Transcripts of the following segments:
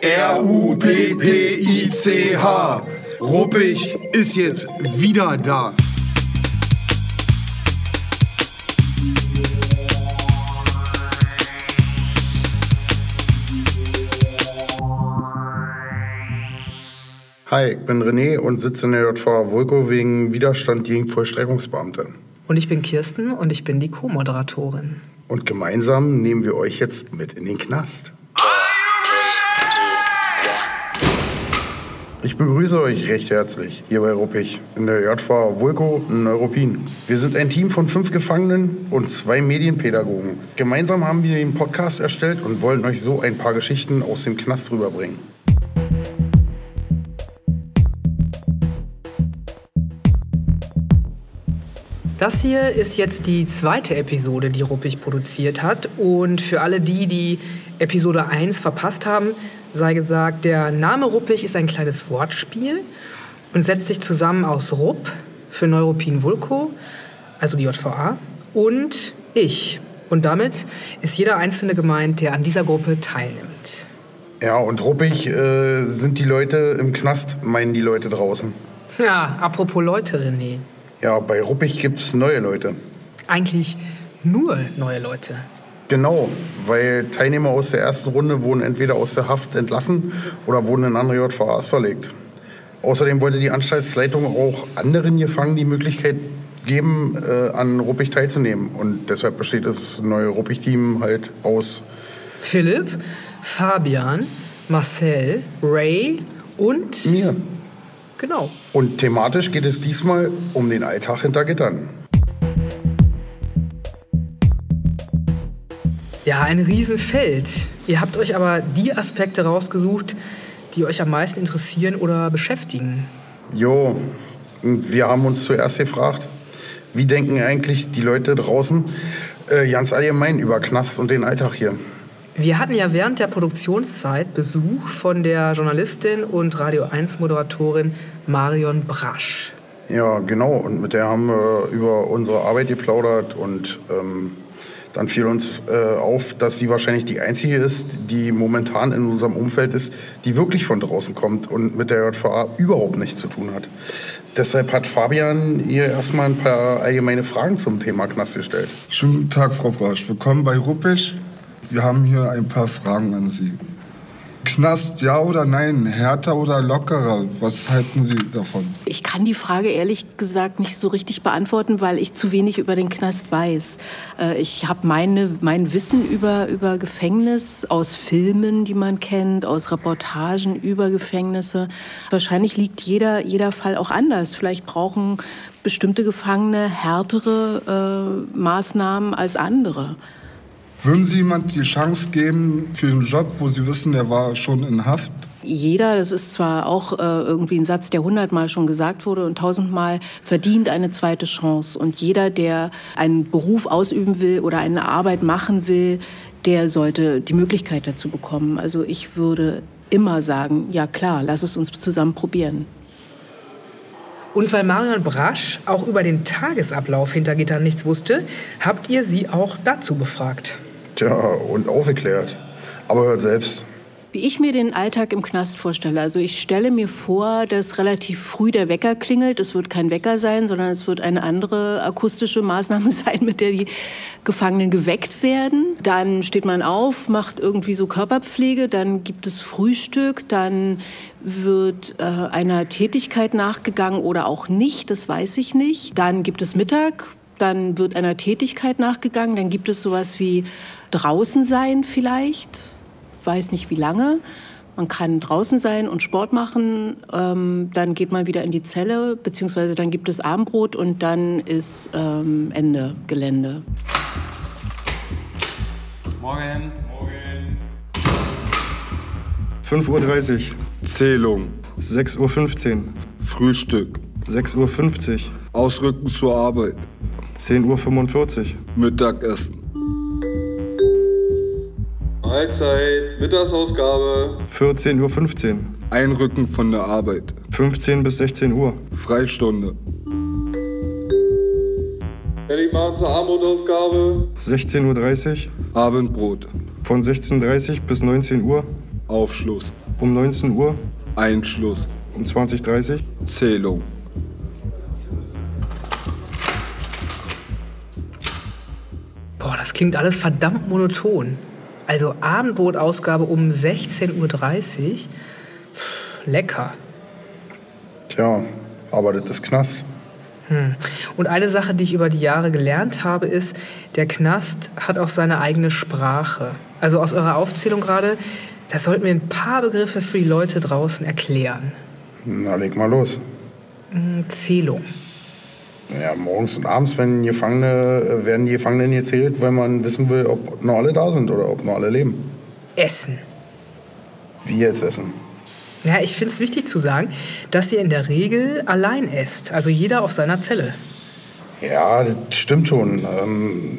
R-U-P-P-I-C-H. Ruppig ist jetzt wieder da. Hi, ich bin René und sitze in der JVA Vulko wegen Widerstand gegen Vollstreckungsbeamte. Und ich bin Kirsten und ich bin die Co-Moderatorin. Und gemeinsam nehmen wir euch jetzt mit in den Knast. Ich begrüße euch recht herzlich hier bei Ruppig in der JVA Vulko in Neuruppin. Wir sind ein Team von fünf Gefangenen und zwei Medienpädagogen. Gemeinsam haben wir den Podcast erstellt und wollen euch so ein paar Geschichten aus dem Knast rüberbringen. Das hier ist jetzt die zweite Episode, die Ruppig produziert hat. Und für alle die, die Episode 1 verpasst haben, sei gesagt, der Name Ruppig ist ein kleines Wortspiel und setzt sich zusammen aus Rupp für Neuropin Vulko, also die JVA, und ich. Und damit ist jeder Einzelne gemeint, der an dieser Gruppe teilnimmt. Ja, und ruppig äh, sind die Leute im Knast, meinen die Leute draußen. Ja, apropos Leute, René. Ja, bei ruppig gibt's neue Leute. Eigentlich nur neue Leute. Genau, weil Teilnehmer aus der ersten Runde wurden entweder aus der Haft entlassen oder wurden in andere JVAs verlegt. Außerdem wollte die Anstaltsleitung auch anderen Gefangenen die Möglichkeit geben, äh, an Ruppig teilzunehmen. Und deshalb besteht das neue Ruppig-Team halt aus Philipp, Fabian, Marcel, Ray und mir. genau. Und thematisch geht es diesmal um den Alltag hinter Gittern. Ja, ein Riesenfeld. Ihr habt euch aber die Aspekte rausgesucht, die euch am meisten interessieren oder beschäftigen. Jo, wir haben uns zuerst gefragt, wie denken eigentlich die Leute draußen äh, ganz allgemein über Knast und den Alltag hier? Wir hatten ja während der Produktionszeit Besuch von der Journalistin und Radio 1 Moderatorin Marion Brasch. Ja, genau. Und mit der haben wir über unsere Arbeit geplaudert und ähm, dann fiel uns äh, auf, dass sie wahrscheinlich die einzige ist, die momentan in unserem Umfeld ist, die wirklich von draußen kommt und mit der JVA überhaupt nichts zu tun hat. Deshalb hat Fabian ihr erstmal ein paar allgemeine Fragen zum Thema Knast gestellt. Schönen Tag, Frau Brasch. Willkommen bei Ruppig. Wir haben hier ein paar Fragen an Sie. Knast, ja oder nein? Härter oder lockerer? Was halten Sie davon? Ich kann die Frage ehrlich gesagt nicht so richtig beantworten, weil ich zu wenig über den Knast weiß. Äh, Ich habe mein Wissen über, über Gefängnis aus Filmen, die man kennt, aus Reportagen über Gefängnisse. Wahrscheinlich liegt jeder, jeder Fall auch anders. Vielleicht brauchen bestimmte Gefangene härtere äh, Maßnahmen als andere. Würden Sie jemand die Chance geben für einen Job, wo Sie wissen, der war schon in Haft? Jeder, das ist zwar auch äh, irgendwie ein Satz, der hundertmal schon gesagt wurde und tausendmal, verdient eine zweite Chance. Und jeder, der einen Beruf ausüben will oder eine Arbeit machen will, der sollte die Möglichkeit dazu bekommen. Also ich würde immer sagen, ja klar, lass es uns zusammen probieren. Und weil Marion Brasch auch über den Tagesablauf hinter Gittern nichts wusste, habt ihr sie auch dazu befragt. Tja, und aufgeklärt. Aber hört selbst. Wie ich mir den Alltag im Knast vorstelle. Also ich stelle mir vor, dass relativ früh der Wecker klingelt. Es wird kein Wecker sein, sondern es wird eine andere akustische Maßnahme sein, mit der die Gefangenen geweckt werden. Dann steht man auf, macht irgendwie so Körperpflege, dann gibt es Frühstück, dann wird äh, einer Tätigkeit nachgegangen oder auch nicht, das weiß ich nicht. Dann gibt es Mittag, dann wird einer Tätigkeit nachgegangen, dann gibt es sowas wie draußen sein vielleicht, weiß nicht wie lange. Man kann draußen sein und Sport machen, ähm, dann geht man wieder in die Zelle, beziehungsweise dann gibt es Abendbrot und dann ist ähm, Ende Gelände. Morgen. 5.30 Uhr, Zählung, 6.15 Uhr, Frühstück, 6.50 Uhr, Ausrücken zur Arbeit, 10.45 Uhr, Mittagessen. Mahlzeit, Mittagsausgabe. 14.15 Uhr, Einrücken von der Arbeit, 15 bis 16 Uhr, Freistunde, Fertig machen zur Armutausgabe. 16.30 Uhr, Abendbrot, von 16.30 Uhr bis 19 Uhr, Aufschluss, Um 19 Uhr. Einschluss. Um 20.30 Zählung. Boah, das klingt alles verdammt monoton. Also Abendbrotausgabe um 16.30 Uhr. Pff, lecker. Tja, aber das ist Knast. Und eine Sache, die ich über die Jahre gelernt habe, ist, der Knast hat auch seine eigene Sprache. Also aus eurer Aufzählung gerade, da sollten wir ein paar Begriffe für die Leute draußen erklären. Na, leg mal los. Zählung. Ja, morgens und abends werden, Gefangene, äh, werden die Gefangenen gezählt, wenn man wissen will, ob noch alle da sind oder ob noch alle leben. Essen. Wie jetzt essen? Ja, ich finde es wichtig zu sagen, dass ihr in der Regel allein esst. Also jeder auf seiner Zelle. Ja, das stimmt schon. Ähm,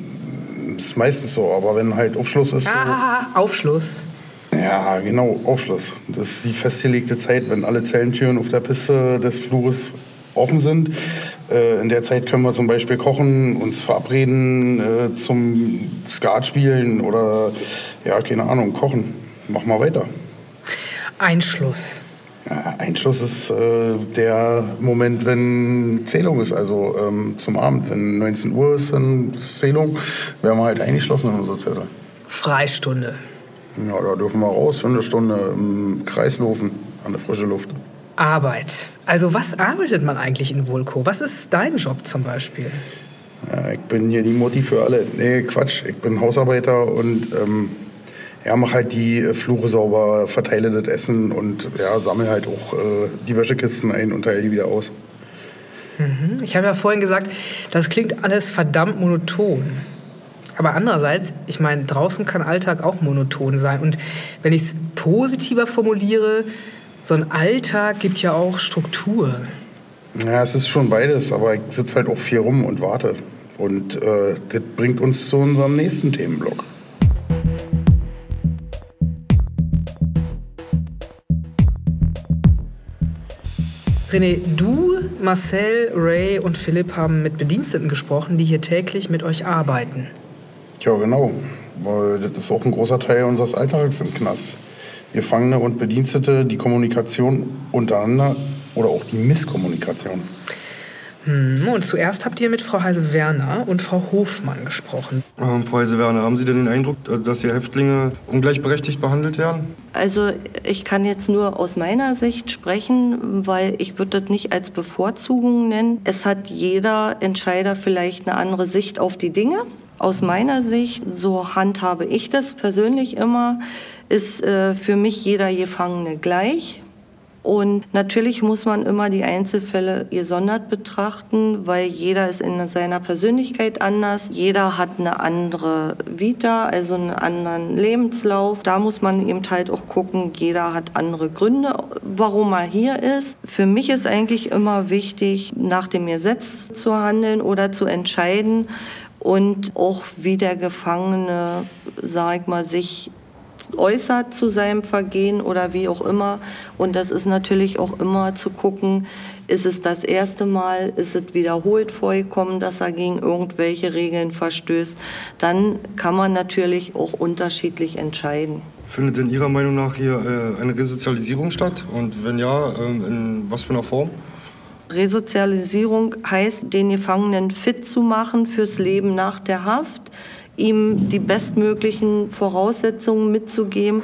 ist meistens so, aber wenn halt Aufschluss ist. Ah, Aufschluss. So, ja, genau, Aufschluss. Das ist die festgelegte Zeit, wenn alle Zellentüren auf der Piste des Flures offen sind. Äh, in der Zeit können wir zum Beispiel kochen, uns verabreden äh, zum Skat spielen oder, ja, keine Ahnung, kochen. Mach mal weiter. Einschluss. Ja, Einschluss ist äh, der Moment, wenn Zählung ist, also ähm, zum Abend. Wenn 19 Uhr ist, dann ist Zählung, werden wir halt eingeschlossen in unserer Zelle. Freistunde. Ja, da dürfen wir raus für eine Stunde im Kreis laufen, an der frischen Luft. Arbeit. Also was arbeitet man eigentlich in Vulko? Was ist dein Job zum Beispiel? Ja, ich bin hier die Mutti für alle. Nee, Quatsch, ich bin Hausarbeiter und ähm, ja, mache halt die äh, Flure sauber, verteile das Essen und ja, sammle halt auch äh, die Wäschekisten ein und teile die wieder aus. Ich habe ja vorhin gesagt, das klingt alles verdammt monoton. Aber andererseits, ich meine, draußen kann Alltag auch monoton sein. Und wenn ich es positiver formuliere, so ein Alltag gibt ja auch Struktur. Ja, es ist schon beides, aber ich sitze halt auch viel rum und warte. Und äh, das bringt uns zu unserem nächsten Themenblock. René, du, Marcel, Ray und Philipp haben mit Bediensteten gesprochen, die hier täglich mit euch arbeiten. Ja, genau. Weil das ist auch ein großer Teil unseres Alltags im Knast. Gefangene und Bedienstete, die Kommunikation untereinander oder auch die Misskommunikation. Hm, Und zuerst habt ihr mit Frau Heise-Werner und Frau Hofmann gesprochen. Ähm, Frau Heise-Werner, haben Sie denn den Eindruck, äh, dass hier Häftlinge ungleichberechtigt behandelt werden? Also ich kann jetzt nur aus meiner Sicht sprechen, weil ich würde das nicht als Bevorzugung nennen. Es hat jeder Entscheider vielleicht eine andere Sicht auf die Dinge. Aus meiner Sicht, so handhabe ich das persönlich immer, ist äh, für mich jeder Gefangene gleich. Und natürlich muss man immer die Einzelfälle gesondert betrachten, weil jeder ist in seiner Persönlichkeit anders. Jeder hat eine andere Vita, also einen anderen Lebenslauf. Da muss man eben halt auch gucken, jeder hat andere Gründe, warum er hier ist. Für mich ist eigentlich immer wichtig, nach dem Gesetz zu handeln oder zu entscheiden und auch wie der Gefangene, sag ich mal, sich äußert zu seinem Vergehen oder wie auch immer. Und das ist natürlich auch immer zu gucken, ist es das erste Mal, ist es wiederholt vorgekommen, dass er gegen irgendwelche Regeln verstößt. Dann kann man natürlich auch unterschiedlich entscheiden. Findet in Ihrer Meinung nach hier äh, eine Resozialisierung statt? Und wenn ja, ähm, in was für einer Form? Resozialisierung heißt, den Gefangenen fit zu machen fürs Leben nach der Haft, ihm die bestmöglichen Voraussetzungen mitzugeben.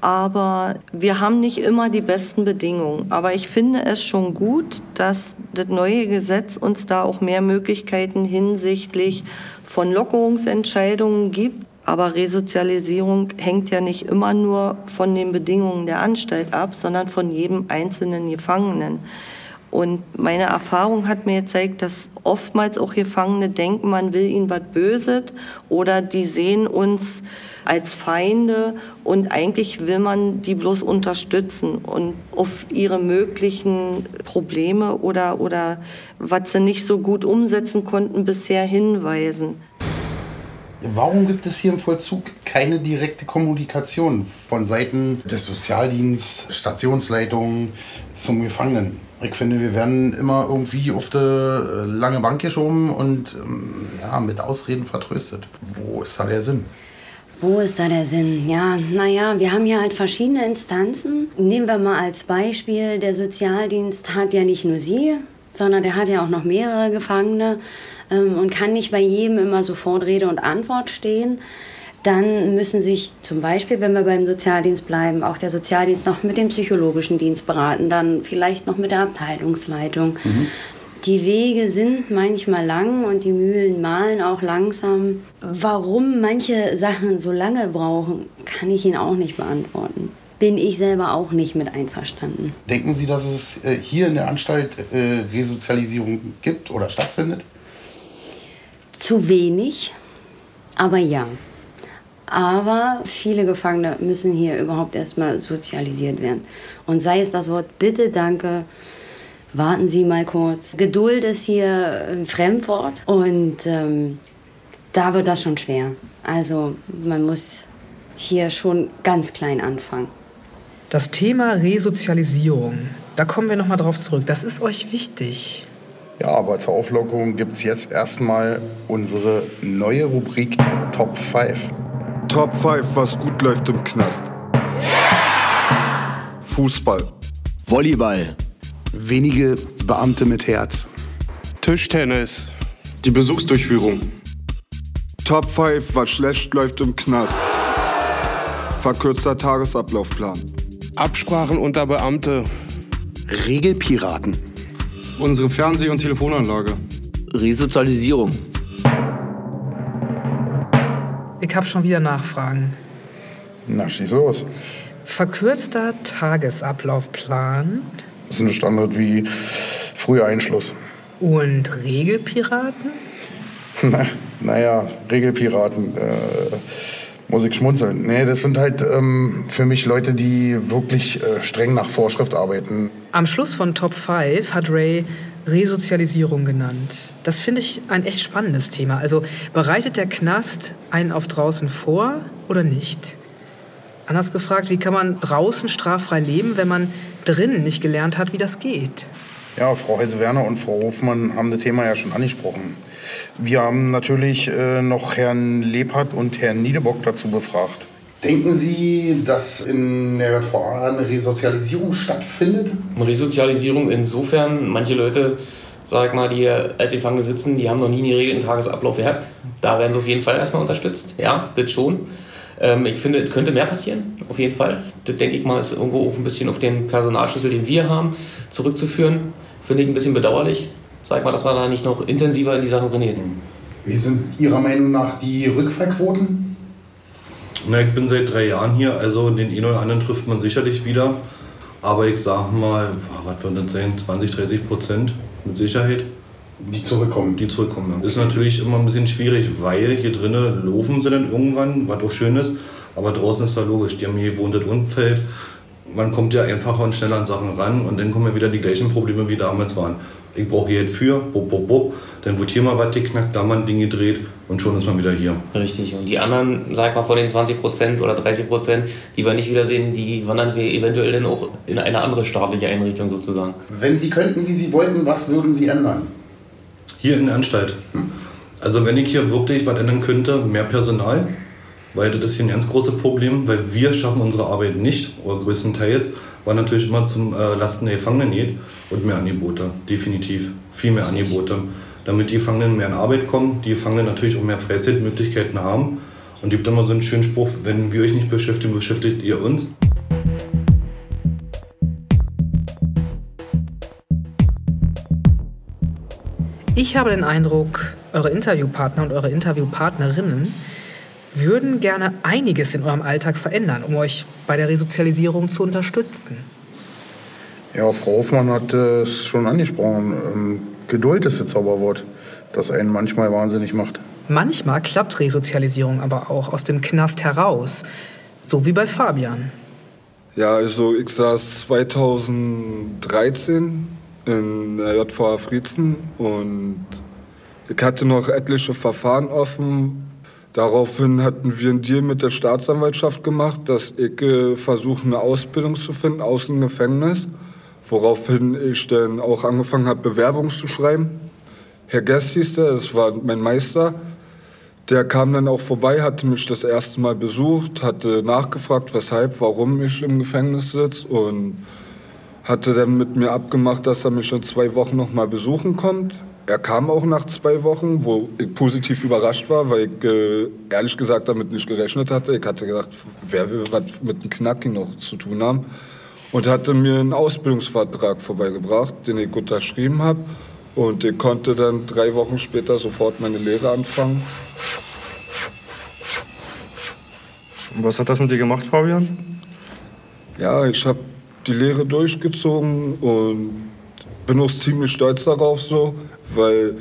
Aber wir haben nicht immer die besten Bedingungen. Aber ich finde es schon gut, dass das neue Gesetz uns da auch mehr Möglichkeiten hinsichtlich von Lockerungsentscheidungen gibt. Aber Resozialisierung hängt ja nicht immer nur von den Bedingungen der Anstalt ab, sondern von jedem einzelnen Gefangenen. Und meine Erfahrung hat mir gezeigt, dass oftmals auch Gefangene denken, man will ihnen was Böses oder die sehen uns als Feinde und eigentlich will man die bloß unterstützen und auf ihre möglichen Probleme oder, oder was sie nicht so gut umsetzen konnten bisher hinweisen. Warum gibt es hier im Vollzug keine direkte Kommunikation von Seiten des Sozialdienstes, Stationsleitung zum Gefangenen? Ich finde, wir werden immer irgendwie auf die äh, lange Bank geschoben und ähm, ja, mit Ausreden vertröstet. Wo ist da der Sinn? Wo ist da der Sinn? Ja, naja, wir haben hier halt verschiedene Instanzen. Nehmen wir mal als Beispiel, der Sozialdienst hat ja nicht nur Sie, sondern der hat ja auch noch mehrere Gefangene ähm, und kann nicht bei jedem immer sofort Rede und Antwort stehen. Dann müssen sich zum Beispiel, wenn wir beim Sozialdienst bleiben, auch der Sozialdienst noch mit dem psychologischen Dienst beraten, dann vielleicht noch mit der Abteilungsleitung. Mhm. Die Wege sind manchmal lang und die Mühlen mahlen auch langsam. Warum manche Sachen so lange brauchen, kann ich Ihnen auch nicht beantworten. Bin ich selber auch nicht mit einverstanden. Denken Sie, dass es äh, hier in der Anstalt äh, Resozialisierung gibt oder stattfindet? Zu wenig, aber ja. Aber viele Gefangene müssen hier überhaupt erstmal sozialisiert werden. Und sei es das Wort Bitte, Danke, warten Sie mal kurz. Geduld ist hier ein Fremdwort und ähm, da wird das schon schwer. Also man muss hier schon ganz klein anfangen. Das Thema Resozialisierung, da kommen wir nochmal drauf zurück. Das ist euch wichtig. Ja, aber zur Auflockerung gibt es jetzt erstmal unsere neue Rubrik Top 5. Top 5, was gut läuft im Knast. Fußball. Volleyball. Wenige Beamte mit Herz. Tischtennis. Die Besuchsdurchführung. Top 5, was schlecht läuft im Knast. Verkürzter Tagesablaufplan. Absprachen unter Beamte. Regelpiraten. Unsere Fernseh- und Telefonanlage. Resozialisierung. Ich habe schon wieder Nachfragen. Na, schieß los. Verkürzter Tagesablaufplan. Das ist ein Standard wie früher Einschluss. Und Regelpiraten? Na, naja, Regelpiraten. Äh, muss ich schmunzeln. Nee, das sind halt ähm, für mich Leute, die wirklich äh, streng nach Vorschrift arbeiten. Am Schluss von Top 5 hat Ray Resozialisierung genannt. Das finde ich ein echt spannendes Thema. Also bereitet der Knast einen auf draußen vor oder nicht? Anders gefragt, wie kann man draußen straffrei leben, wenn man drinnen nicht gelernt hat, wie das geht? Ja, Frau Heise-Werner und Frau Hofmann haben das Thema ja schon angesprochen. Wir haben natürlich äh, noch Herrn Lebhardt und Herrn Niedebock dazu befragt. Denken Sie, dass in der JVA eine Resozialisierung stattfindet? Resozialisierung insofern, manche Leute, sag mal, die als Gefangene sitzen, die haben noch nie einen geregelten Tagesablauf gehabt. Da werden sie auf jeden Fall erstmal unterstützt. Ja, das schon. Ähm, ich finde, es könnte mehr passieren, auf jeden Fall. Das denke ich mal, ist irgendwo auch ein bisschen auf den Personalschlüssel, den wir haben, zurückzuführen. Finde ich ein bisschen bedauerlich. Sag mal, dass man da nicht noch intensiver in die Sachen trainiert. Wie sind Ihrer Meinung nach die Rückfallquoten? Na, ich bin seit drei Jahren hier, also den einen oder anderen trifft man sicherlich wieder. Aber ich sag mal, was wird das sein, 20, 30 Prozent mit Sicherheit. Die zurückkommen. Die zurückkommen. Ist natürlich immer ein bisschen schwierig, weil hier drinnen laufen sie dann irgendwann, was auch schön ist. Aber draußen ist ja logisch, die haben hier gewohnt das Umfeld. Man kommt ja einfacher und schneller an Sachen ran und dann kommen ja wieder die gleichen Probleme wie damals waren. Ich brauche hier jetzt für, bop, bop, bop. Dann wird hier mal was geknackt, da mal ein Ding gedreht und schon ist man wieder hier. Richtig. Und die anderen, sag mal, von den 20 Prozent oder 30 Prozent, die wir nicht wiedersehen, die wandern wir eventuell dann auch in eine andere staatliche Einrichtung sozusagen. Wenn Sie könnten, wie Sie wollten, was würden Sie ändern? Hier in der Anstalt. Also wenn ich hier wirklich was ändern könnte, mehr Personal, weil das ist hier ein ganz großes Problem, weil wir schaffen unsere Arbeit nicht, oder größtenteils, war natürlich immer zum äh, Lasten der Gefangenen geht und mehr Angebote, definitiv, viel mehr Angebote, damit die Gefangenen mehr in Arbeit kommen, die Gefangenen natürlich auch mehr Freizeitmöglichkeiten haben. Und gibt immer so einen schönen Spruch, wenn wir euch nicht beschäftigen, beschäftigt ihr uns. Ich habe den Eindruck, eure Interviewpartner und eure Interviewpartnerinnen würden gerne einiges in eurem Alltag verändern, um euch bei der Resozialisierung zu unterstützen. Ja, Frau Hofmann hat es schon angesprochen. Ähm, Geduld ist das Zauberwort, das einen manchmal wahnsinnig macht. Manchmal klappt Resozialisierung aber auch aus dem Knast heraus, so wie bei Fabian. Ja, also ich saß 2013 in der JVA Friezen und ich hatte noch etliche Verfahren offen. Daraufhin hatten wir einen Deal mit der Staatsanwaltschaft gemacht, dass ich äh, versuche, eine Ausbildung zu finden aus dem Gefängnis. Woraufhin ich dann auch angefangen habe, Bewerbungen zu schreiben. Herr Guest hieß der, das war mein Meister. Der kam dann auch vorbei, hatte mich das erste Mal besucht, hatte nachgefragt, weshalb, warum ich im Gefängnis sitze und hatte dann mit mir abgemacht, dass er mich in zwei Wochen noch mal besuchen kommt. Er kam auch nach zwei Wochen, wo ich positiv überrascht war, weil ich äh, ehrlich gesagt damit nicht gerechnet hatte. Ich hatte gedacht, wer will was mit einem Knacki noch zu tun haben. Und hatte mir einen Ausbildungsvertrag vorbeigebracht, den ich unterschrieben habe. Und ich konnte dann drei Wochen später sofort meine Lehre anfangen. Und was hat das mit dir gemacht, Fabian? Ja, ich habe die Lehre durchgezogen und bin auch ziemlich stolz darauf so, weil,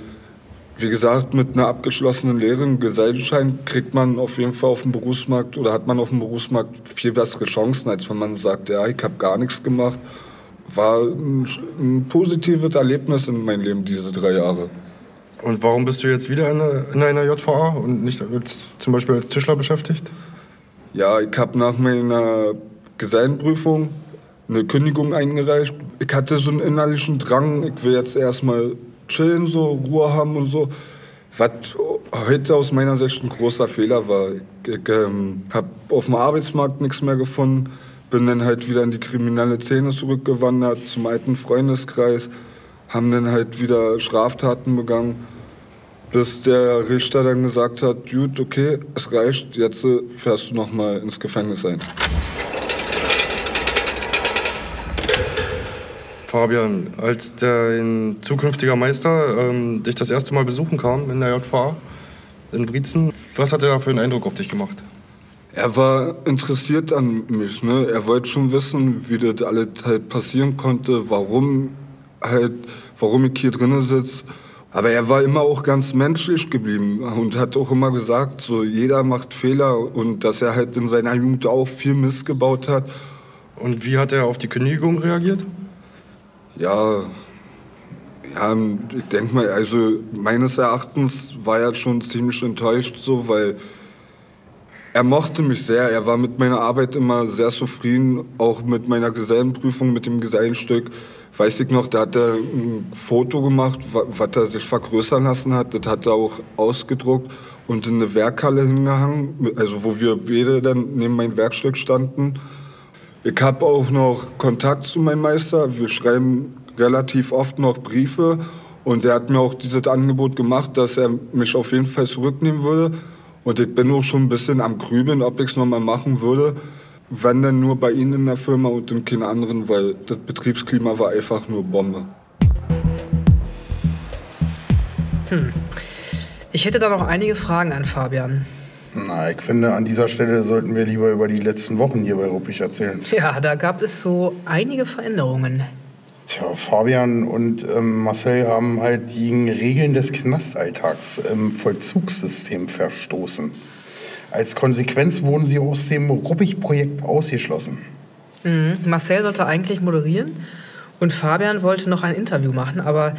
wie gesagt, mit einer abgeschlossenen Lehre, einen Gesellenschein, kriegt man auf jeden Fall auf dem Berufsmarkt oder hat man auf dem Berufsmarkt viel bessere Chancen, als wenn man sagt, ja, ich habe gar nichts gemacht. War ein, ein positives Erlebnis in meinem Leben, diese drei Jahre. Und warum bist du jetzt wieder in einer, in einer JVA und nicht als, zum Beispiel als Tischler beschäftigt? Ja, ich habe nach meiner Gesellenprüfung eine Kündigung eingereicht. Ich hatte so einen innerlichen Drang, ich will jetzt erstmal chillen, so Ruhe haben und so. Was heute aus meiner Sicht ein großer Fehler war. Ich, ich ähm, habe auf dem Arbeitsmarkt nichts mehr gefunden, bin dann halt wieder in die kriminelle Szene zurückgewandert, zum alten Freundeskreis, haben dann halt wieder Straftaten begangen, bis der Richter dann gesagt hat, gut, okay, es reicht, jetzt äh, fährst du noch mal ins Gefängnis ein. Fabian, als dein zukünftiger Meister ähm, dich das erste Mal besuchen kam in der JVA in Wriezen, was hat er da für einen Eindruck auf dich gemacht? Er war interessiert an mich. Ne? Er wollte schon wissen, wie das alles halt passieren konnte, warum, halt, warum ich hier drinnen sitze. Aber er war immer auch ganz menschlich geblieben und hat auch immer gesagt, so jeder macht Fehler und dass er halt in seiner Jugend auch viel Mist gebaut hat. Und wie hat er auf die Kündigung reagiert? Ja, ja, ich denke mal, also meines Erachtens war er schon ziemlich enttäuscht, so, weil er mochte mich sehr. Er war mit meiner Arbeit immer sehr zufrieden, auch mit meiner Gesellenprüfung, mit dem Gesellenstück. Weiß ich noch, da hat er ein Foto gemacht, was er sich vergrößern lassen hat. Das hat er auch ausgedruckt und in eine Werkhalle hingehangen, also wo wir beide dann neben meinem Werkstück standen. Ich habe auch noch Kontakt zu meinem Meister. Wir schreiben relativ oft noch Briefe. Und er hat mir auch dieses Angebot gemacht, dass er mich auf jeden Fall zurücknehmen würde. Und ich bin auch schon ein bisschen am Grübeln, ob ich es nochmal machen würde. Wenn dann nur bei Ihnen in der Firma und in keinen anderen, weil das Betriebsklima war einfach nur Bombe. Hm. Ich hätte da noch einige Fragen an Fabian. Na, ich finde, an dieser Stelle sollten wir lieber über die letzten Wochen hier bei Ruppig erzählen. Ja, da gab es so einige Veränderungen. Tja, Fabian und ähm, Marcel haben halt gegen Regeln des Knastalltags im Vollzugssystem verstoßen. Als Konsequenz wurden sie aus dem Ruppig-Projekt ausgeschlossen. Mhm. Marcel sollte eigentlich moderieren und Fabian wollte noch ein Interview machen, aber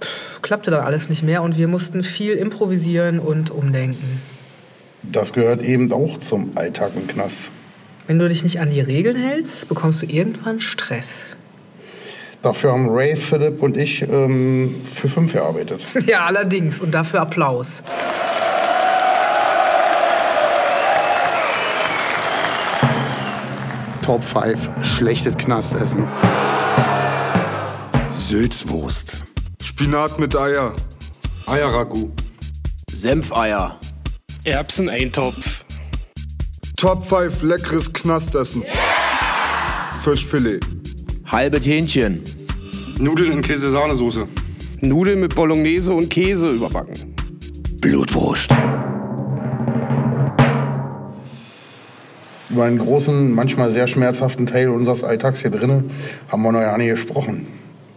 pff, klappte dann alles nicht mehr und wir mussten viel improvisieren und umdenken. Das gehört eben auch zum Alltag im Knast. Wenn du dich nicht an die Regeln hältst, bekommst du irgendwann Stress. Dafür haben Ray, Philipp und ich ähm, für fünf gearbeitet. Ja, allerdings. Und dafür Applaus. Top 5 schlechtes Knastessen. Sülzwurst. Spinat mit Eier. Eierragout. Senfeier. Erbseneintopf. Top 5 leckeres Knastessen. Fischfilet. Halbes Hähnchen. Nudeln in Käse-Sahnesoße. Nudeln mit Bolognese und Käse überbacken. Blutwurst. Über einen großen, manchmal sehr schmerzhaften Teil unseres Alltags hier drinnen haben wir noch gar nicht gesprochen.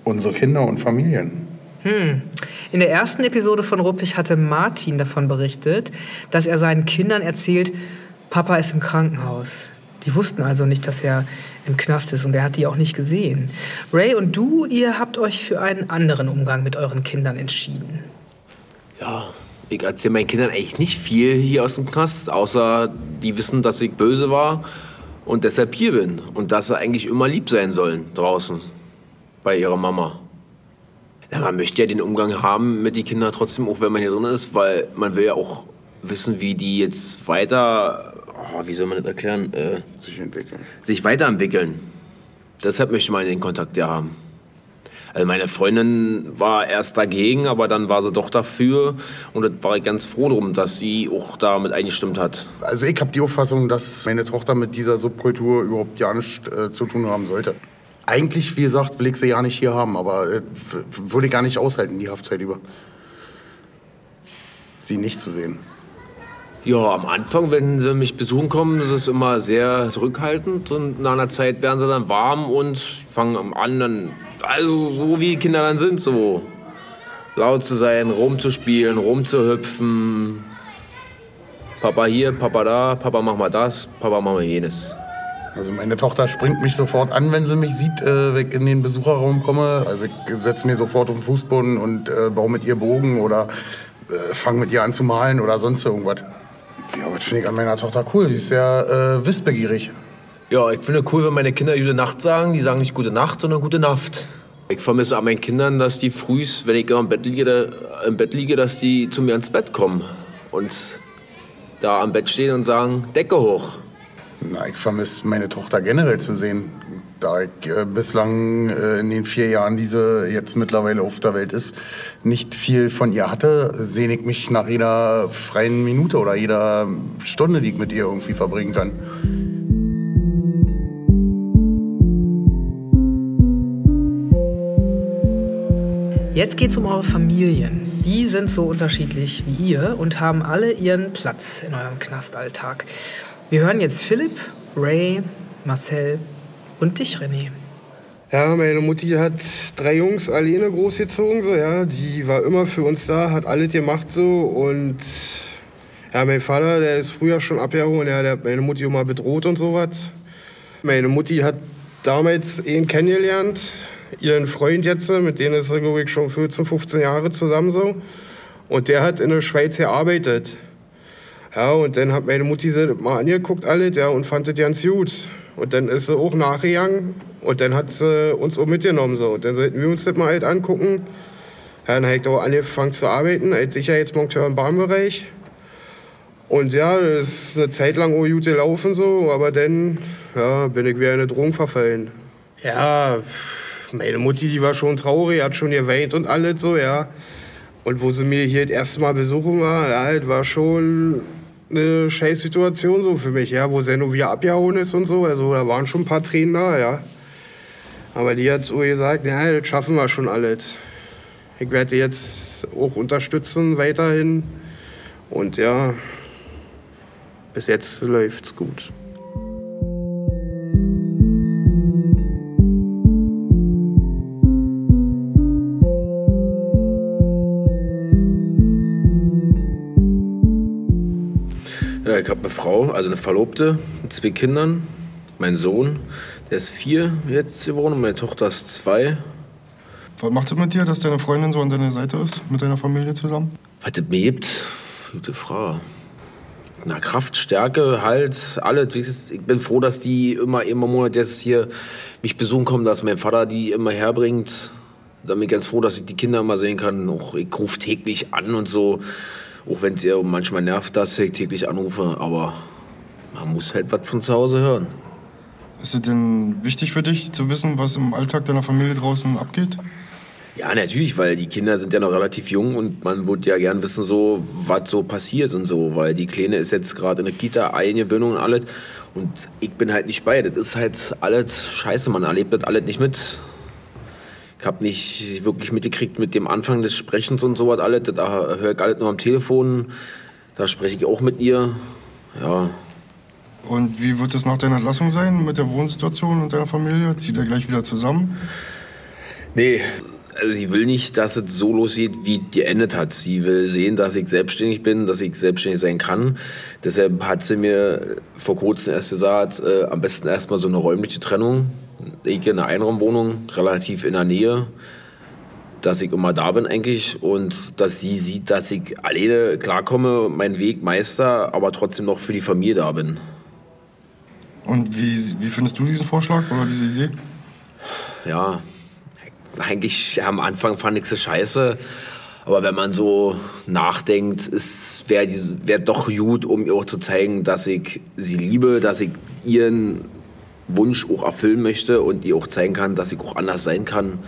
Unsere Kinder und Familien. Hm. In der ersten Episode von Ruppig hatte Martin davon berichtet, dass er seinen Kindern erzählt, Papa ist im Krankenhaus. Die wussten also nicht, dass er im Knast ist und er hat die auch nicht gesehen. Ray und du, ihr habt euch für einen anderen Umgang mit euren Kindern entschieden. Ja, ich erzähle meinen Kindern eigentlich nicht viel hier aus dem Knast, außer die wissen, dass ich böse war und deshalb hier bin und dass sie eigentlich immer lieb sein sollen draußen bei ihrer Mama. Ja, man möchte ja den Umgang haben mit den Kindern trotzdem, auch wenn man hier drin ist, weil man will ja auch wissen, wie die jetzt weiter, oh, wie soll man das erklären, äh, sich entwickeln. Sich weiterentwickeln. Deshalb möchte man den Kontakt ja haben. Also meine Freundin war erst dagegen, aber dann war sie doch dafür. Und da war ich ganz froh drum, dass sie auch damit eingestimmt hat. Also ich habe die Auffassung, dass meine Tochter mit dieser Subkultur überhaupt ja nichts äh, zu tun haben sollte. Eigentlich, wie gesagt, will ich sie ja nicht hier haben, aber äh, würde ich gar nicht aushalten, die Haftzeit über. Sie nicht zu sehen. Ja, am Anfang, wenn sie mich besuchen kommen, ist es immer sehr zurückhaltend und nach einer Zeit werden sie dann warm und fangen an, dann, also so wie Kinder dann sind, so laut zu sein, rumzuspielen, rumzuhüpfen. Papa hier, Papa da, Papa mach mal das, Papa mach mal jenes. Also meine Tochter springt mich sofort an, wenn sie mich sieht, äh, wenn ich in den Besucherraum komme. Also ich setze mir sofort auf den Fußboden und äh, baue mit ihr Bogen oder äh, fange mit ihr an zu malen oder sonst irgendwas. Ja, das finde ich an meiner Tochter cool. Die ist sehr äh, wissbegierig. Ja, ich finde cool, wenn meine Kinder gute Nacht sagen. Die sagen nicht gute Nacht, sondern gute Nacht. Ich vermisse an meinen Kindern, dass die frühs, wenn ich im Bett liege, im Bett liege, dass die zu mir ins Bett kommen und da am Bett stehen und sagen, Decke hoch. Na, ich vermisse meine Tochter generell zu sehen. Da ich äh, bislang äh, in den vier Jahren, die sie jetzt mittlerweile auf der Welt ist, nicht viel von ihr hatte, sehne ich mich nach jeder freien Minute oder jeder Stunde, die ich mit ihr irgendwie verbringen kann. Jetzt geht's um eure Familien. Die sind so unterschiedlich wie ihr und haben alle ihren Platz in eurem Knastalltag. Wir hören jetzt Philipp, Ray, Marcel und dich, René. Ja, meine Mutti hat drei Jungs alleine großgezogen, so, ja. Die war immer für uns da, hat alles gemacht, so. Und ja, mein Vater, der ist früher schon abgehauen, ja, der hat meine Mutti immer bedroht und sowas. Meine Mutti hat damals ihn kennengelernt, ihren Freund jetzt, mit dem ist er, glaube ich, schon 14, 15 Jahre zusammen so. Und der hat in der Schweiz gearbeitet. Ja, und dann hat meine Mutti sie mal angeguckt, alles, ja, und fand das ganz gut. Und dann ist sie auch nachgegangen und dann hat sie uns auch mitgenommen. So. Und dann sollten wir uns das mal halt angucken. Ja, dann habe ich auch angefangen zu arbeiten als Sicherheitsmonteur im Bahnbereich. Und ja, das ist eine Zeit lang auch gut gelaufen so, aber dann ja, bin ich wieder in eine Drohung verfallen. Ja, meine Mutti, die war schon traurig, hat schon geweint und alles so, ja. Und wo sie mir hier das erste Mal besuchen war, ja, das war schon eine scheiß Situation so für mich, ja, wo Seno wieder abgehauen ist und so. Also da waren schon ein paar Tränen da, ja. Aber die hat so gesagt, ja, das schaffen wir schon alles. Ich werde jetzt auch unterstützen weiterhin. Und ja, bis jetzt läuft's gut. Ich habe eine Frau, also eine Verlobte mit zwei Kindern. Mein Sohn, der ist vier jetzt geworden und meine Tochter ist zwei. Was macht es mit dir, dass deine Freundin so an deiner Seite ist, mit deiner Familie zusammen? Was das mir gibt? Gute Frage. Na, Kraft, Stärke, halt, alles. Ich bin froh, dass die immer, immer Monat jetzt hier mich besuchen kommen, dass mein Vater die immer herbringt. Da bin ich ganz froh, dass ich die Kinder immer sehen kann. Auch ich rufe täglich an und so. Auch wenn es ihr manchmal nervt, dass ich täglich anrufe. Aber man muss halt was von zu Hause hören. Ist es denn wichtig für dich zu wissen, was im Alltag deiner Familie draußen abgeht? Ja, natürlich, weil die Kinder sind ja noch relativ jung und man würde ja gern wissen, so, was so passiert und so, weil die Kleine ist jetzt gerade in der Kita, Eingewöhnung und alles. Und ich bin halt nicht bei. Das ist halt alles scheiße, man erlebt das alles nicht mit. Ich habe nicht wirklich mitgekriegt mit dem Anfang des Sprechens und so was alles. Da höre ich alles nur am Telefon. Da spreche ich auch mit ihr. Ja. Und wie wird es nach deiner Entlassung sein mit der Wohnsituation und deiner Familie? Zieht ihr gleich wieder zusammen? Nee, also sie will nicht, dass es so losgeht, wie die endet hat. Sie will sehen, dass ich selbstständig bin, dass ich selbstständig sein kann. Deshalb hat sie mir vor kurzem erst gesagt, äh, am besten erstmal so eine räumliche Trennung. Ich in einer Einraumwohnung, relativ in der Nähe, dass ich immer da bin eigentlich und dass sie sieht, dass ich alleine klarkomme, meinen Weg meister, aber trotzdem noch für die Familie da bin. Und wie, wie findest du diesen Vorschlag oder diese Idee? Ja, eigentlich am Anfang fand ich es scheiße, Aber wenn man so nachdenkt, wäre wär doch gut, um ihr auch zu zeigen, dass ich sie liebe, dass ich ihren Wunsch auch erfüllen möchte und ihr auch zeigen kann, dass ich auch anders sein kann.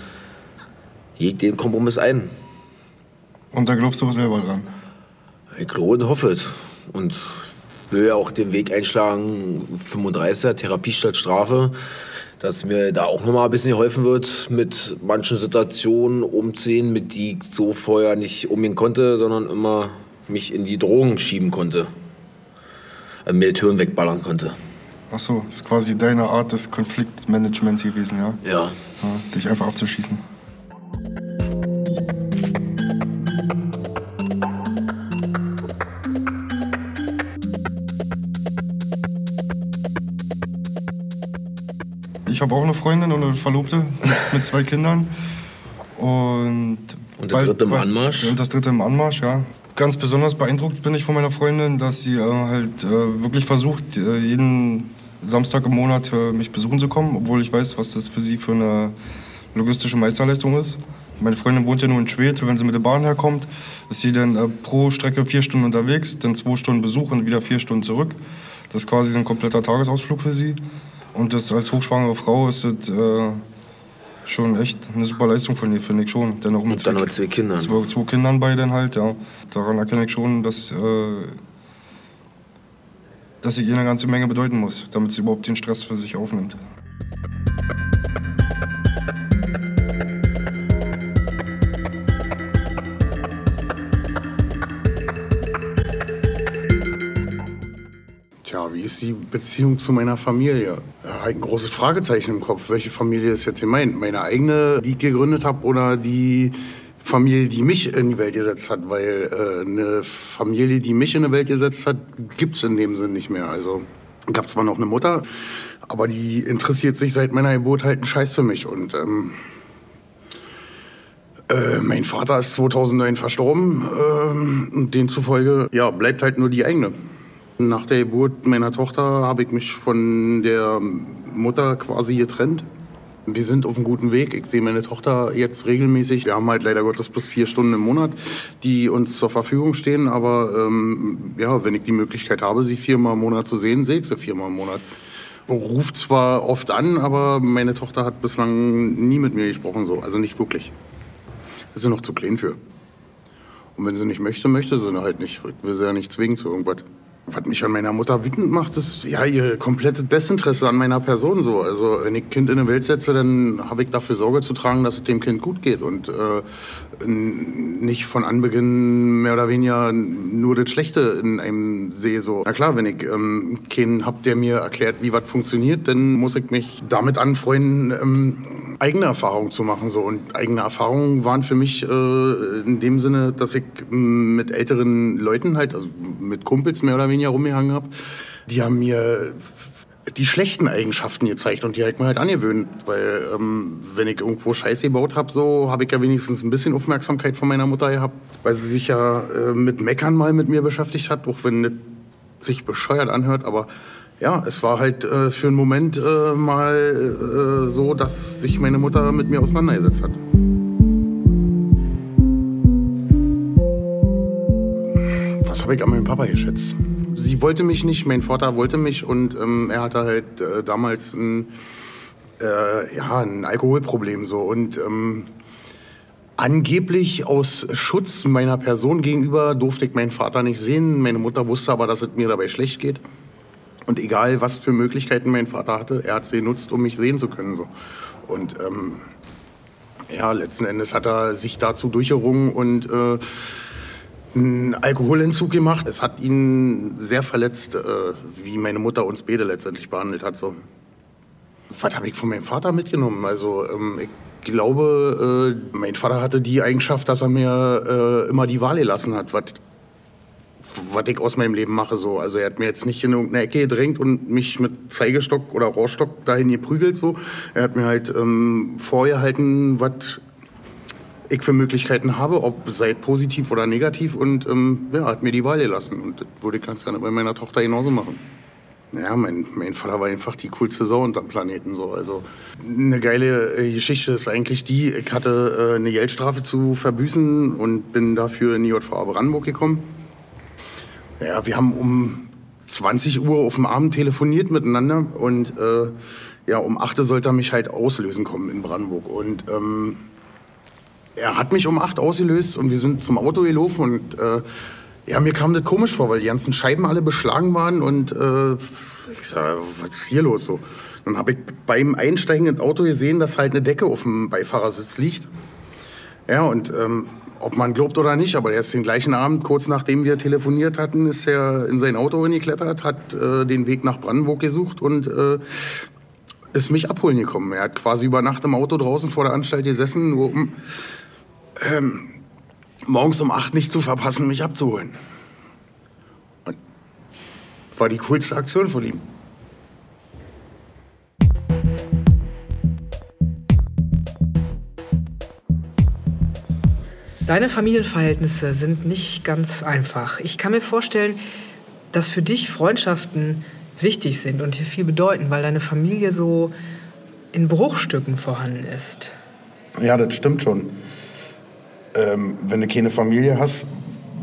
Jeg den Kompromiss ein. Und da glaubst du auch selber dran? Ich glaube und hoffe es. Und will ja auch den Weg einschlagen, 35er, Therapie statt Strafe, dass mir da auch nochmal ein bisschen geholfen wird mit manchen Situationen umziehen, mit die ich so vorher nicht umgehen konnte, sondern immer mich in die Drogen schieben konnte. Also mir die Türen wegballern konnte. Ach so, das ist quasi deine Art des Konfliktmanagements gewesen, ja? Ja. ja dich einfach abzuschießen. Ich habe auch eine Freundin und eine Verlobte mit zwei Kindern. Und, und das dritte im Anmarsch? Und das dritte im Anmarsch, ja. Ganz besonders beeindruckt bin ich von meiner Freundin, dass sie äh, halt äh, wirklich versucht, äh, jeden Samstag im Monat äh, mich besuchen zu kommen, obwohl ich weiß, was das für sie für eine logistische Meisterleistung ist. Meine Freundin wohnt ja nur in Schwedt, wenn sie mit der Bahn herkommt, ist sie dann äh, pro Strecke vier Stunden unterwegs, dann zwei Stunden Besuch und wieder vier Stunden zurück. Das ist quasi ein kompletter Tagesausflug für sie. Und das als hochschwangere Frau ist das äh, schon echt eine super Leistung von ihr, finde ich schon. Denn auch mit und dann zwei, zwei Kindern. Zwei, zwei Kindern bei dann halt, ja. Daran erkenne ich schon, dass, äh, dass ich ihr eine ganze Menge bedeuten muss, damit sie überhaupt den Stress für sich aufnimmt. Ist die Beziehung zu meiner Familie? Halt ein großes Fragezeichen im Kopf. Welche Familie ist jetzt gemeint? Meine eigene, die ich gegründet habe, oder die Familie, die mich in die Welt gesetzt hat? Weil äh, eine Familie, die mich in die Welt gesetzt hat, gibt es in dem Sinn nicht mehr. Also gab zwar noch eine Mutter, aber die interessiert sich seit meiner Geburt halt einen Scheiß für mich. Und ähm, äh, mein Vater ist 2009 verstorben äh, und demzufolge ja, bleibt halt nur die eigene. Nach der Geburt meiner Tochter habe ich mich von der Mutter quasi getrennt. Wir sind auf einem guten Weg. Ich sehe meine Tochter jetzt regelmäßig. Wir haben halt leider Gottes bis vier Stunden im Monat, die uns zur Verfügung stehen. Aber ähm, ja, wenn ich die Möglichkeit habe, sie viermal im Monat zu sehen, sehe ich sie viermal im Monat. Ruft zwar oft an, aber meine Tochter hat bislang nie mit mir gesprochen, so. also nicht wirklich. Ist sie noch zu klein für. Und wenn sie nicht möchte, möchte sie halt nicht. Ich will sie ja nicht zwingen zu irgendwas. Was mich an meiner Mutter wütend macht, ist ja ihr komplette Desinteresse an meiner Person so. Also wenn ich Kind in eine Welt setze, dann habe ich dafür Sorge zu tragen, dass es dem Kind gut geht und äh, nicht von Anbeginn mehr oder weniger nur das Schlechte in einem sehe so. Na klar, wenn ich ähm, keinen hab, der mir erklärt, wie was funktioniert, dann muss ich mich damit anfreunden, ähm, eigene Erfahrungen zu machen so und eigene Erfahrungen waren für mich äh, in dem Sinne, dass ich mit älteren Leuten halt, also mit Kumpels mehr oder weniger rumgehangen habe. Die haben mir die schlechten Eigenschaften gezeigt und die habe ich mir halt angewöhnt, weil ähm, wenn ich irgendwo Scheiße gebaut habe, so habe ich ja wenigstens ein bisschen Aufmerksamkeit von meiner Mutter gehabt, weil sie sich ja äh, mit Meckern mal mit mir beschäftigt hat, auch wenn das sich bescheuert anhört, aber ja, es war halt äh, für einen Moment äh, mal äh, so, dass sich meine Mutter mit mir auseinandergesetzt hat. Was habe ich an meinem Papa geschätzt? Sie wollte mich nicht, mein Vater wollte mich und ähm, er hatte halt äh, damals ein, äh, ja, ein Alkoholproblem so und ähm, Angeblich aus Schutz meiner Person gegenüber durfte ich meinen Vater nicht sehen. Meine Mutter wusste aber, dass es mir dabei schlecht geht. Und egal, was für Möglichkeiten mein Vater hatte, er hat sie genutzt, um mich sehen zu können. So. Und ähm, ja, letzten Endes hat er sich dazu durchgerungen und äh, einen Alkoholentzug gemacht. Es hat ihn sehr verletzt, äh, wie meine Mutter uns beide letztendlich behandelt hat. So. Was habe ich von meinem Vater mitgenommen? Also ähm, ich glaube, äh, mein Vater hatte die Eigenschaft, dass er mir äh, immer die Wahl gelassen hat, was was ich aus meinem Leben mache. So. Also er hat mir jetzt nicht in irgendeine Ecke gedrängt und mich mit Zeigestock oder Rohrstock dahin geprügelt. So. Er hat mir halt ähm, vorgehalten, was ich für Möglichkeiten habe, ob sei positiv oder negativ und ähm, ja, hat mir die Wahl gelassen. Und das würde ich ganz gerne bei meiner Tochter genauso machen. Ja, mein, mein Vater war einfach die coolste Sau unterm Planeten. So. Also, eine geile äh, Geschichte ist eigentlich die, ich hatte äh, eine Geldstrafe zu verbüßen und bin dafür in die JVA Brandenburg gekommen. Ja, wir haben um 20 Uhr auf dem Abend telefoniert miteinander und äh, ja, um 8 Uhr sollte er mich halt auslösen kommen in Brandenburg. Und ähm, er hat mich um 8 ausgelöst und wir sind zum Auto gelaufen und äh, ja, mir kam das komisch vor, weil die ganzen Scheiben alle beschlagen waren und äh, ich sag, was ist hier los so? Dann habe ich beim Einsteigen ins Auto gesehen, dass halt eine Decke auf dem Beifahrersitz liegt. Ja, und ähm, ob man glaubt oder nicht, aber erst den gleichen Abend, kurz nachdem wir telefoniert hatten, ist er in sein Auto geklettert, hat äh, den Weg nach Brandenburg gesucht und äh, ist mich abholen gekommen. Er hat quasi über Nacht im Auto draußen vor der Anstalt gesessen, nur um ähm, morgens um acht nicht zu verpassen, mich abzuholen. Und war die coolste Aktion von ihm. Deine Familienverhältnisse sind nicht ganz einfach. Ich kann mir vorstellen, dass für dich Freundschaften wichtig sind und dir viel bedeuten, weil deine Familie so in Bruchstücken vorhanden ist. Ja, das stimmt schon. Ähm, wenn du keine Familie hast,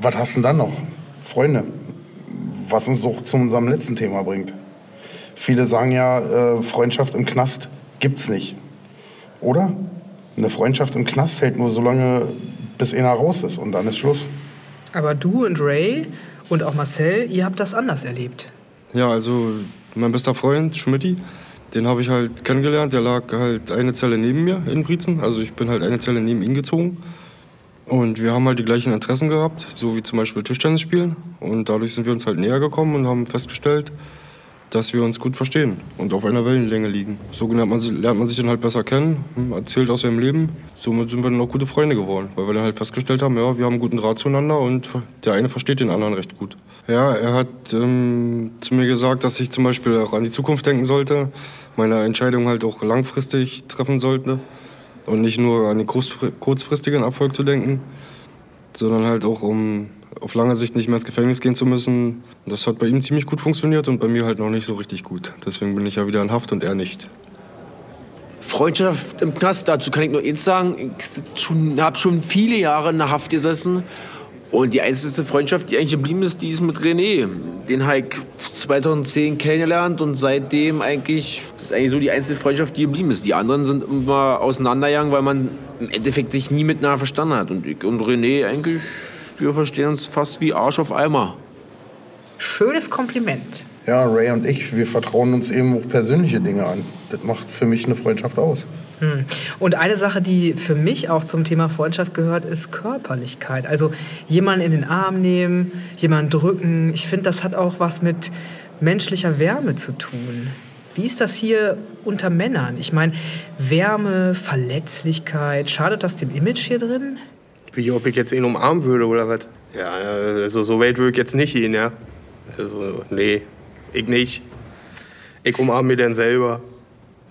was hast du denn dann noch? Freunde. Was uns auch zu unserem letzten Thema bringt. Viele sagen ja, äh, Freundschaft im Knast gibt's nicht. Oder? Eine Freundschaft im Knast hält nur so lange, bis einer raus ist und dann ist Schluss. Aber du und Ray und auch Marcel, ihr habt das anders erlebt. Ja, also mein bester Freund, Schmidti, den habe ich halt kennengelernt. Der lag halt eine Zelle neben mir in Brietzen. Also ich bin halt eine Zelle neben ihn gezogen. Und wir haben halt die gleichen Interessen gehabt, so wie zum Beispiel Tischtennis spielen. Und dadurch sind wir uns halt näher gekommen und haben festgestellt, dass wir uns gut verstehen und auf einer Wellenlänge liegen. So lernt man, sich, lernt man sich dann halt besser kennen, hm, erzählt aus seinem Leben. Somit sind wir dann auch gute Freunde geworden, weil wir dann halt festgestellt haben, ja, wir haben einen guten Draht zueinander und der eine versteht den anderen recht gut. Ja, er hat ähm, zu mir gesagt, dass ich zum Beispiel auch an die Zukunft denken sollte, meine Entscheidung halt auch langfristig treffen sollte und nicht nur an den kurzfristigen Erfolg zu denken, sondern halt auch um auf lange Sicht nicht mehr ins Gefängnis gehen zu müssen. Das hat bei ihm ziemlich gut funktioniert und bei mir halt noch nicht so richtig gut. Deswegen bin ich ja wieder in Haft und er nicht. Freundschaft im Knast, dazu kann ich nur eins sagen. Ich habe schon viele Jahre in der Haft gesessen. Und die einzige Freundschaft, die eigentlich geblieben ist, die ist mit René. Den habe ich 2010 kennengelernt und seitdem eigentlich, das ist eigentlich so die einzige Freundschaft, die geblieben ist. Die anderen sind immer auseinandergegangen, weil man im Endeffekt sich nie miteinander verstanden hat. Und ich und René eigentlich wir verstehen uns fast wie Arsch auf Eimer. Schönes Kompliment. Ja, Ray und ich, wir vertrauen uns eben auch persönliche Dinge an. Das macht für mich eine Freundschaft aus. Hm. Und eine Sache, die für mich auch zum Thema Freundschaft gehört, ist Körperlichkeit. Also jemanden in den Arm nehmen, jemanden drücken. Ich finde, das hat auch was mit menschlicher Wärme zu tun. Wie ist das hier unter Männern? Ich meine, Wärme, Verletzlichkeit, schadet das dem Image hier drin? Wie ob ich jetzt ihn umarmen würde oder was? Ja, also so weit würde ich jetzt nicht gehen, ja. Also, nee, ich nicht. Ich umarme mir dann selber.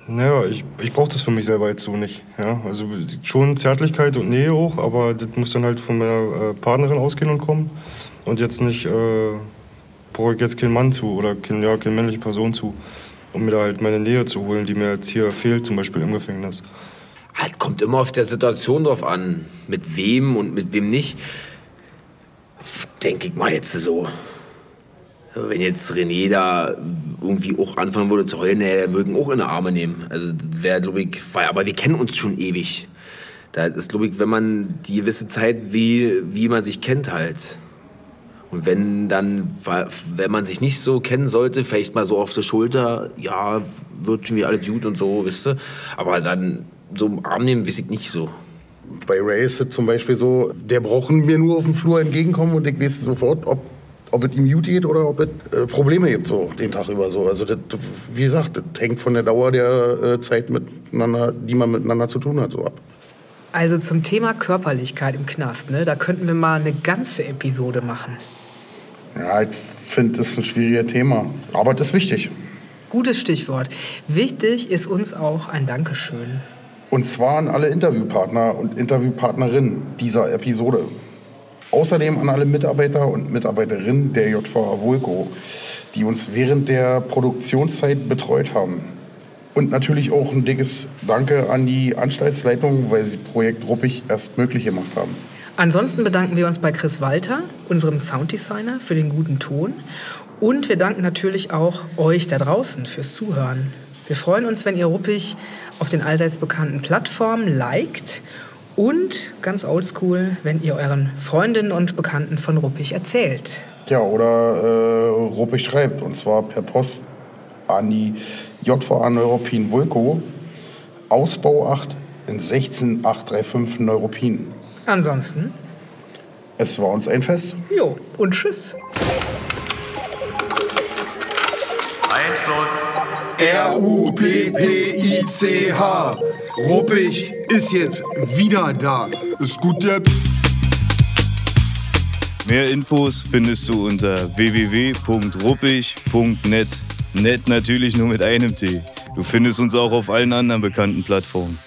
Naja, ich, ich brauche das für mich selber jetzt so nicht. Ja? Also schon Zärtlichkeit und Nähe auch, aber das muss dann halt von meiner äh, Partnerin ausgehen und kommen. Und jetzt nicht, äh, brauche ich jetzt keinen Mann zu oder kein, ja, keine männliche Person zu, um mir da halt meine Nähe zu holen, die mir jetzt hier fehlt, zum Beispiel im Gefängnis. Halt kommt immer auf der Situation drauf an, mit wem und mit wem nicht. Denke ich mal jetzt so. Wenn jetzt René da irgendwie auch anfangen würde zu heulen, der mögen auch in die Arme nehmen. Also wäre, glaube ich, aber wir kennen uns schon ewig. Da ist, glaube ich, wenn man die gewisse Zeit, wie, wie man sich kennt halt. Und wenn dann, wenn man sich nicht so kennen sollte, vielleicht mal so auf der Schulter, ja, wird schon wieder alles gut und so, wisst ihr. Aber dann so im Arm nehmen, weiß ich nicht so. Bei Ray ist es zum Beispiel so, der braucht mir nur auf dem Flur entgegenkommen und ich weiß sofort, ob, ob es ihm gut geht oder ob es äh, Probleme gibt, so den Tag über so. Also das, wie gesagt, das hängt von der Dauer der äh, Zeit miteinander, die man miteinander zu tun hat, so ab. Also zum Thema Körperlichkeit im Knast, ne? da könnten wir mal eine ganze Episode machen. Ja, ich finde, das ist ein schwieriges Thema, aber das ist wichtig. Gutes Stichwort. Wichtig ist uns auch ein Dankeschön. Und zwar an alle Interviewpartner und Interviewpartnerinnen dieser Episode. Außerdem an alle Mitarbeiter und Mitarbeiterinnen der JVA Vulko. die uns während der Produktionszeit betreut haben. Und natürlich auch ein dickes Danke an die Anstaltsleitung, weil sie Projekt Ruppig erst möglich gemacht haben. Ansonsten bedanken wir uns bei Chris Walter, unserem Sounddesigner, für den guten Ton. Und wir danken natürlich auch euch da draußen fürs Zuhören. Wir freuen uns, wenn ihr Ruppig auf den allseits bekannten Plattformen liked und ganz oldschool, wenn ihr euren Freundinnen und Bekannten von Ruppig erzählt. Ja, oder äh, Ruppig schreibt, und zwar per Post an die JVA Neuropin Vulko, Ausbau 8 in 16835 Neuropin. Ansonsten, Es war uns ein Fest. jo, und tschüss. R-U-P-P-I-C-H. Ruppig ist jetzt wieder da. Ist gut jetzt. Mehr Infos findest du unter www.ruppig.net. Net natürlich nur mit einem T. Du findest uns auch auf allen anderen bekannten Plattformen.